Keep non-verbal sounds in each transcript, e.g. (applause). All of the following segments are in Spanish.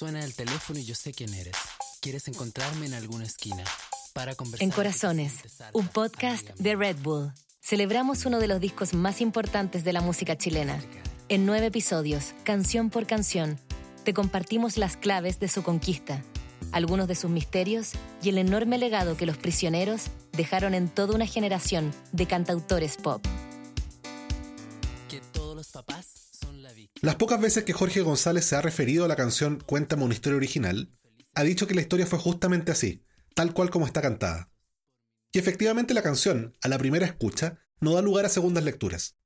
Suena el teléfono y yo sé quién eres. Quieres encontrarme en alguna esquina para conversar. En Corazones, un podcast de Red Bull. Celebramos uno de los discos más importantes de la música chilena. En nueve episodios, canción por canción, te compartimos las claves de su conquista, algunos de sus misterios y el enorme legado que los prisioneros dejaron en toda una generación de cantautores pop. Las pocas veces que Jorge González se ha referido a la canción Cuéntame una historia original, ha dicho que la historia fue justamente así, tal cual como está cantada. Y efectivamente la canción, a la primera escucha, no da lugar a segundas lecturas.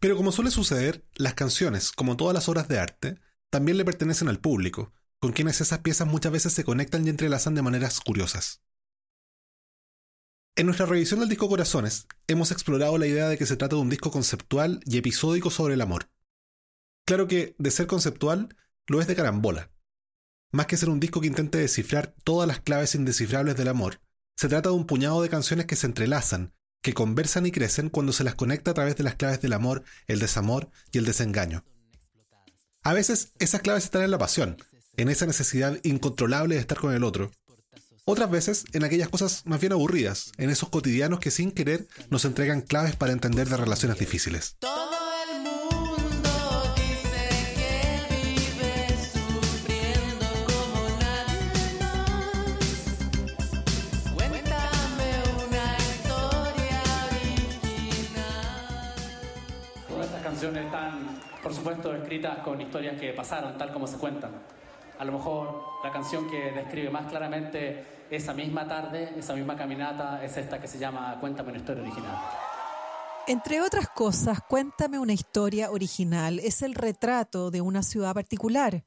Pero como suele suceder, las canciones, como todas las obras de arte, también le pertenecen al público, con quienes esas piezas muchas veces se conectan y entrelazan de maneras curiosas. En nuestra revisión del disco Corazones, hemos explorado la idea de que se trata de un disco conceptual y episódico sobre el amor. Claro que, de ser conceptual, lo es de carambola. Más que ser un disco que intente descifrar todas las claves indescifrables del amor, se trata de un puñado de canciones que se entrelazan, que conversan y crecen cuando se las conecta a través de las claves del amor, el desamor y el desengaño. A veces esas claves están en la pasión, en esa necesidad incontrolable de estar con el otro. Otras veces en aquellas cosas más bien aburridas, en esos cotidianos que sin querer nos entregan claves para entender de relaciones difíciles. Con historias que pasaron tal como se cuentan. A lo mejor la canción que describe más claramente esa misma tarde, esa misma caminata, es esta que se llama Cuéntame una historia original. Entre otras cosas, Cuéntame una historia original es el retrato de una ciudad particular,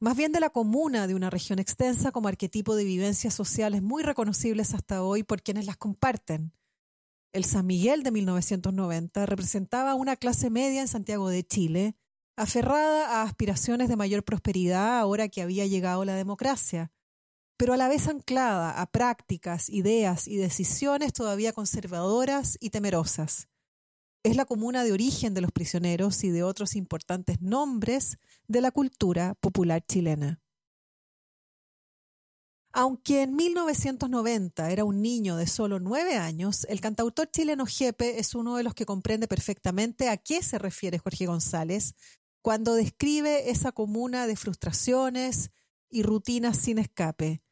más bien de la comuna de una región extensa como arquetipo de vivencias sociales muy reconocibles hasta hoy por quienes las comparten. El San Miguel de 1990 representaba una clase media en Santiago de Chile, aferrada a aspiraciones de mayor prosperidad ahora que había llegado la democracia, pero a la vez anclada a prácticas, ideas y decisiones todavía conservadoras y temerosas. Es la comuna de origen de los prisioneros y de otros importantes nombres de la cultura popular chilena. Aunque en 1990 era un niño de solo nueve años, el cantautor chileno Jepe es uno de los que comprende perfectamente a qué se refiere Jorge González cuando describe esa comuna de frustraciones y rutinas sin escape.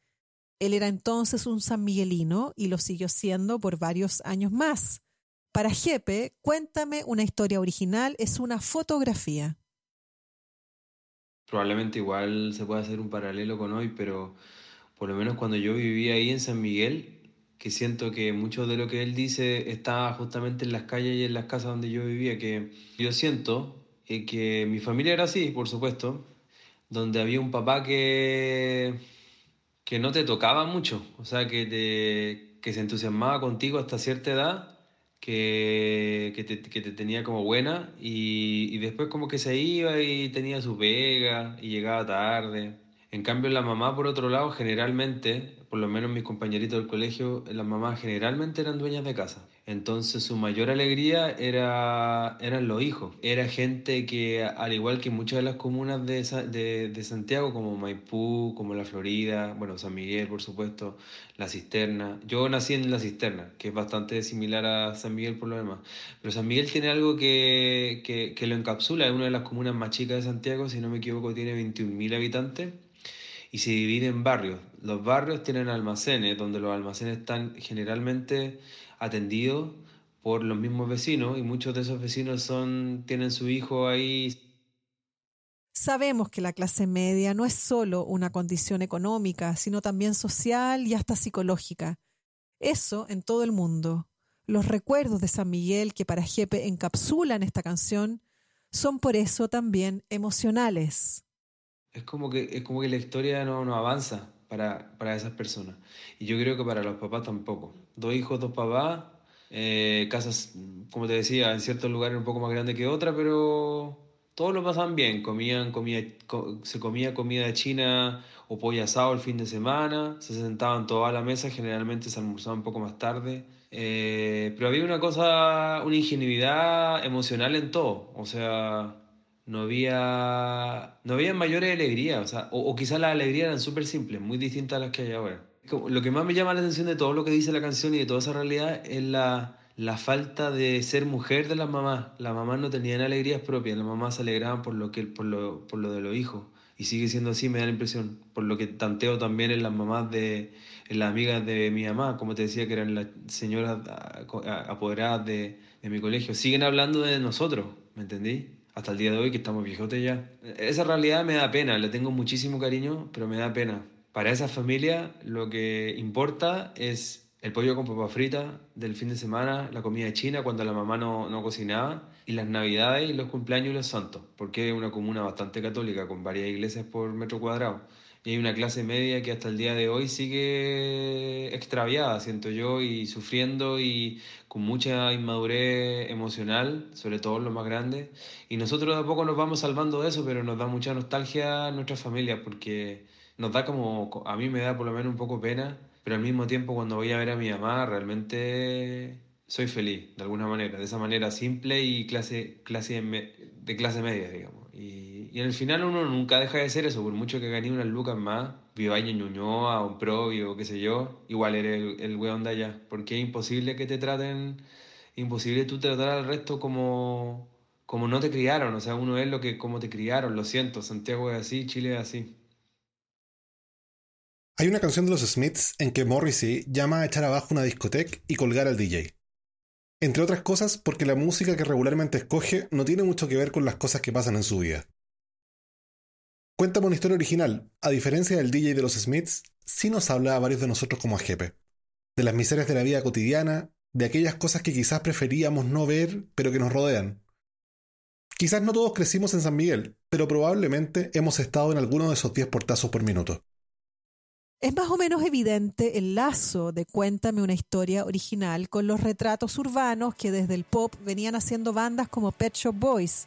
Él era entonces un sanmiguelino y lo siguió siendo por varios años más. Para Jepe, Cuéntame una historia original es una fotografía. Probablemente igual se puede hacer un paralelo con hoy, pero por lo menos cuando yo vivía ahí en San Miguel, que siento que mucho de lo que él dice estaba justamente en las calles y en las casas donde yo vivía, que yo siento eh, que mi familia era así, por supuesto, donde había un papá que, que no te tocaba mucho, o sea, que, te, que se entusiasmaba contigo hasta cierta edad, que, que, te, que te tenía como buena y, y después como que se iba y tenía su pega y llegaba tarde. En cambio, la mamá, por otro lado, generalmente, por lo menos mis compañeritos del colegio, las mamás generalmente eran dueñas de casa. Entonces su mayor alegría era, eran los hijos. Era gente que, al igual que muchas de las comunas de, de Santiago, como Maipú, como La Florida, bueno, San Miguel, por supuesto, La Cisterna. Yo nací en La Cisterna, que es bastante similar a San Miguel por lo demás. Pero San Miguel tiene algo que, que, que lo encapsula. Es una de las comunas más chicas de Santiago, si no me equivoco, tiene 21.000 habitantes y se divide en barrios. Los barrios tienen almacenes, donde los almacenes están generalmente atendidos por los mismos vecinos y muchos de esos vecinos son, tienen su hijo ahí. Sabemos que la clase media no es solo una condición económica, sino también social y hasta psicológica. Eso en todo el mundo. Los recuerdos de San Miguel que para Jepe encapsulan esta canción son por eso también emocionales. Es como que, es como que la historia no, no avanza para, para esas personas. Y yo creo que para los papás tampoco. Dos hijos, dos papás, eh, casas, como te decía, en ciertos lugares un poco más grandes que otras, pero todos lo pasaban bien. Comían comida, co- se comía comida china o pollo asado el fin de semana, se sentaban todos a la mesa, generalmente se almorzaba un poco más tarde. Eh, pero había una cosa, una ingenuidad emocional en todo. O sea, no había, no había mayores alegrías, o, sea, o, o quizás las alegrías eran súper simples, muy distintas a las que hay ahora. Lo que más me llama la atención de todo lo que dice la canción y de toda esa realidad es la, la falta de ser mujer de las mamás. Las mamás no tenían alegrías propias, las mamás se alegraban por lo, que, por lo, por lo de los hijos. Y sigue siendo así, me da la impresión. Por lo que tanteo también en las mamás de, en las amigas de mi mamá, como te decía, que eran las señoras apoderadas de, de mi colegio. Siguen hablando de nosotros, ¿me entendí? Hasta el día de hoy que estamos viejotes ya. Esa realidad me da pena, le tengo muchísimo cariño, pero me da pena. Para esa familia lo que importa es el pollo con papa frita del fin de semana, la comida china cuando la mamá no, no cocinaba, y las navidades los cumpleaños y los santos, porque es una comuna bastante católica con varias iglesias por metro cuadrado. Y hay una clase media que hasta el día de hoy sigue extraviada, siento yo, y sufriendo y con mucha inmadurez emocional, sobre todo los más grandes. Y nosotros de a poco nos vamos salvando de eso, pero nos da mucha nostalgia a nuestra familia, porque nos da como, a mí me da por lo menos un poco pena, pero al mismo tiempo cuando voy a ver a mi mamá realmente soy feliz, de alguna manera, de esa manera simple y clase, clase de clase media, digamos. Y, y el final uno nunca deja de ser eso, por mucho que gane unas lucas más, Vivaño Ñuñoa o un Provi o qué sé yo, igual eres el, el weón de allá, porque es imposible que te traten, imposible tú tratar al resto como, como no te criaron, o sea, uno es lo que como te criaron, lo siento, Santiago es así, Chile es así. Hay una canción de los Smiths en que Morrissey llama a echar abajo una discoteca y colgar al DJ. Entre otras cosas porque la música que regularmente escoge no tiene mucho que ver con las cosas que pasan en su vida. Cuéntame una historia original, a diferencia del DJ de los Smiths, sí nos habla a varios de nosotros como a Jepe. De las miserias de la vida cotidiana, de aquellas cosas que quizás preferíamos no ver, pero que nos rodean. Quizás no todos crecimos en San Miguel, pero probablemente hemos estado en alguno de esos 10 portazos por minuto. Es más o menos evidente el lazo de Cuéntame una historia original con los retratos urbanos que desde el pop venían haciendo bandas como Pet Shop Boys.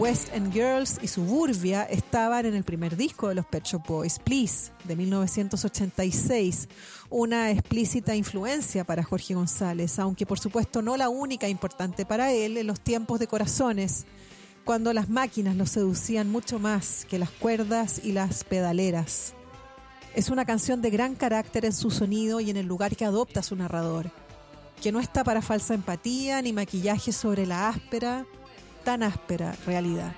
West Girls y Suburbia estaban en el primer disco de los Pet Shop Boys, Please, de 1986, una explícita influencia para Jorge González, aunque por supuesto no la única importante para él en los tiempos de corazones, cuando las máquinas lo seducían mucho más que las cuerdas y las pedaleras. Es una canción de gran carácter en su sonido y en el lugar que adopta su narrador, que no está para falsa empatía ni maquillaje sobre la áspera, tan áspera realidad.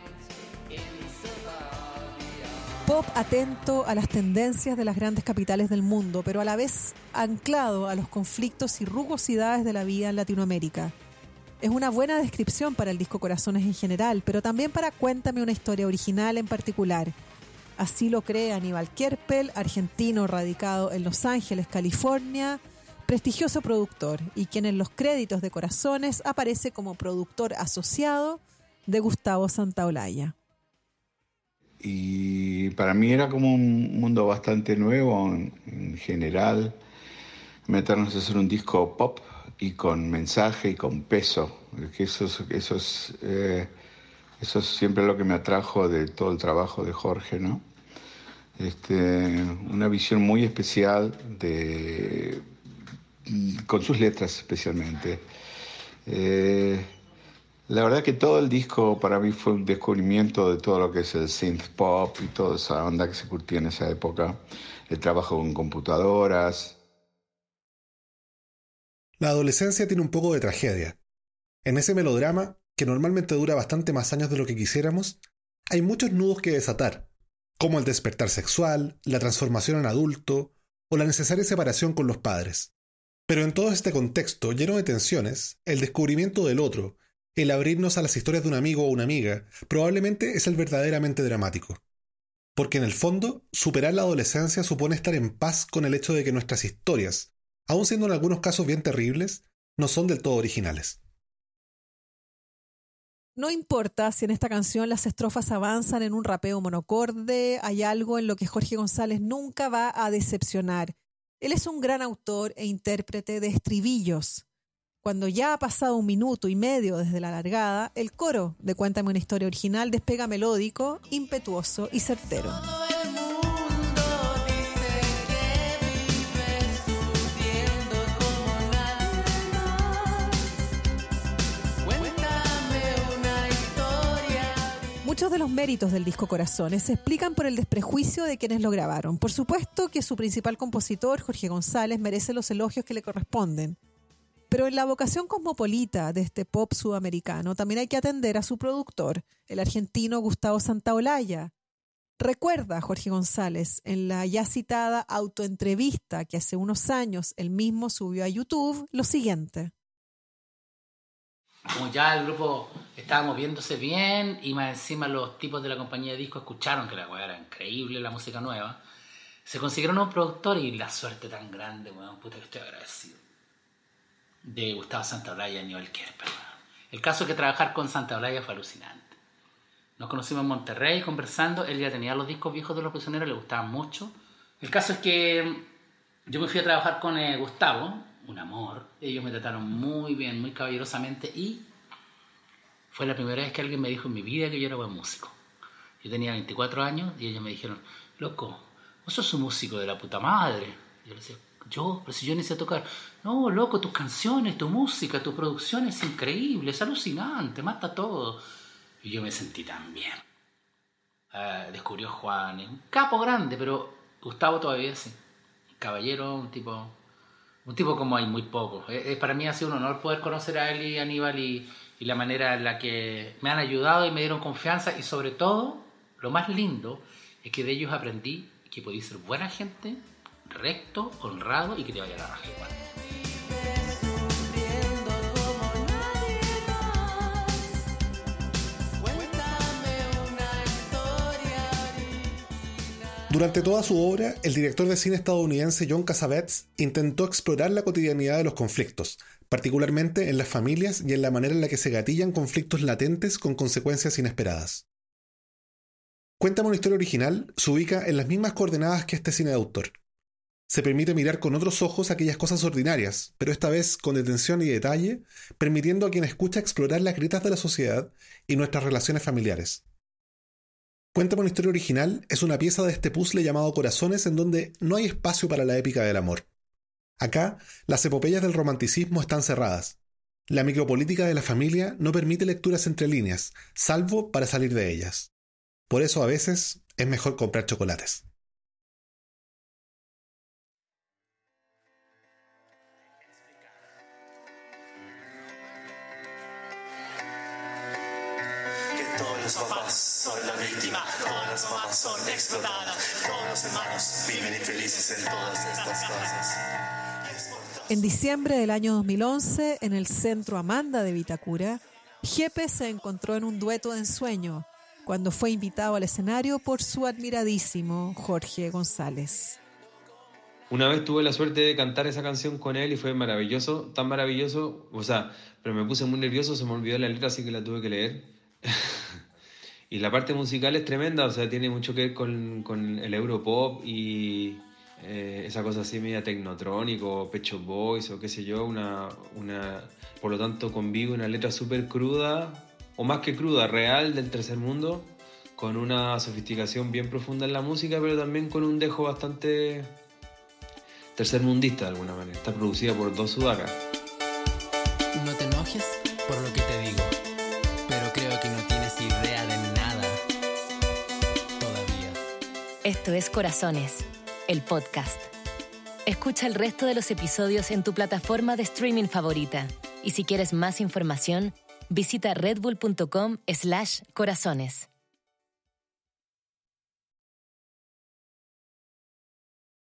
Pop atento a las tendencias de las grandes capitales del mundo, pero a la vez anclado a los conflictos y rugosidades de la vida en Latinoamérica. Es una buena descripción para el disco Corazones en general, pero también para Cuéntame una historia original en particular. Así lo cree Aníbal Kerpel, argentino radicado en Los Ángeles, California, prestigioso productor y quien en los créditos de Corazones aparece como productor asociado de Gustavo Santaolalla. Y para mí era como un mundo bastante nuevo en, en general, meternos a hacer un disco pop y con mensaje y con peso. Que eso, es- eh, es siempre lo que me atrajo de todo el trabajo de Jorge, ¿no? Este, una visión muy especial de, con sus letras especialmente. Eh, la verdad que todo el disco para mí fue un descubrimiento de todo lo que es el synth pop y toda esa onda que se curtía en esa época. El trabajo con computadoras. La adolescencia tiene un poco de tragedia. En ese melodrama, que normalmente dura bastante más años de lo que quisiéramos, hay muchos nudos que desatar, como el despertar sexual, la transformación en adulto o la necesaria separación con los padres. Pero en todo este contexto lleno de tensiones, el descubrimiento del otro, el abrirnos a las historias de un amigo o una amiga, probablemente es el verdaderamente dramático. Porque en el fondo, superar la adolescencia supone estar en paz con el hecho de que nuestras historias, aun siendo en algunos casos bien terribles, no son del todo originales. No importa si en esta canción las estrofas avanzan en un rapeo monocorde, hay algo en lo que Jorge González nunca va a decepcionar. Él es un gran autor e intérprete de estribillos. Cuando ya ha pasado un minuto y medio desde la largada, el coro de Cuéntame una historia original despega melódico, impetuoso y certero. Muchos de los méritos del disco Corazones se explican por el desprejuicio de quienes lo grabaron. Por supuesto que su principal compositor, Jorge González, merece los elogios que le corresponden. Pero en la vocación cosmopolita de este pop sudamericano también hay que atender a su productor, el argentino Gustavo Santaolalla. Recuerda, Jorge González, en la ya citada autoentrevista que hace unos años él mismo subió a YouTube, lo siguiente como ya el grupo estaba moviéndose bien y más encima los tipos de la compañía de disco escucharon que la weá era increíble, la música nueva, se consiguieron un productor y la suerte tan grande, weón, puta que estoy agradecido. De Gustavo Santaolalla y Aníbal Kerper, El caso es que trabajar con Santaolalla fue alucinante. Nos conocimos en Monterrey conversando, él ya tenía los discos viejos de los prisioneros, le gustaban mucho. El caso es que yo me fui a trabajar con eh, Gustavo, un amor. Ellos me trataron muy bien, muy caballerosamente y fue la primera vez que alguien me dijo en mi vida que yo era buen músico. Yo tenía 24 años y ellos me dijeron, loco, vos sos un músico de la puta madre. Yo le decía, yo, pero si yo ni sé tocar. No, loco, tus canciones, tu música, tu producción es increíble, es alucinante, mata todo. Y yo me sentí tan bien. Ah, descubrió Juan, un capo grande, pero Gustavo todavía sí. Caballero, un tipo un tipo como hay muy poco. Eh, eh, para mí ha sido un honor poder conocer a él y a Aníbal y, y la manera en la que me han ayudado y me dieron confianza y sobre todo, lo más lindo es que de ellos aprendí que podéis ser buena gente, recto, honrado y que te vaya a la raja igual. Durante toda su obra, el director de cine estadounidense John Cassavetes intentó explorar la cotidianidad de los conflictos, particularmente en las familias y en la manera en la que se gatillan conflictos latentes con consecuencias inesperadas. Cuéntame una historia original se ubica en las mismas coordenadas que este cine de autor. Se permite mirar con otros ojos aquellas cosas ordinarias, pero esta vez con detención y detalle, permitiendo a quien escucha explorar las grietas de la sociedad y nuestras relaciones familiares. Cuéntame una historia original es una pieza de este puzzle llamado Corazones en donde no hay espacio para la épica del amor. Acá, las epopeyas del romanticismo están cerradas. La micropolítica de la familia no permite lecturas entre líneas, salvo para salir de ellas. Por eso a veces es mejor comprar chocolates. Los papás son la víctima, todas las mamás son explotadas, todos los hermanos viven infelices en todas estas casas. En diciembre del año 2011, en el centro Amanda de Vitacura, Jepe se encontró en un dueto de ensueño cuando fue invitado al escenario por su admiradísimo Jorge González. Una vez tuve la suerte de cantar esa canción con él y fue maravilloso, tan maravilloso, o sea, pero me puse muy nervioso, se me olvidó la letra, así que la tuve que leer. (laughs) Y la parte musical es tremenda, o sea, tiene mucho que ver con, el Europop y eh, esa cosa así media tecnotrónico, Pecho Boys o qué sé yo, una, una, por lo tanto convive una letra súper cruda, o más que cruda, real del tercer mundo, con una sofisticación bien profunda en la música, pero también con un dejo bastante tercermundista de alguna manera. Está producida por dos sudacas. No te enojes por lo que te digo, que no tienes idea de nada todavía. Esto es Corazones, el podcast. Escucha el resto de los episodios en tu plataforma de streaming favorita. Y si quieres más información, visita redbull.com slash corazones.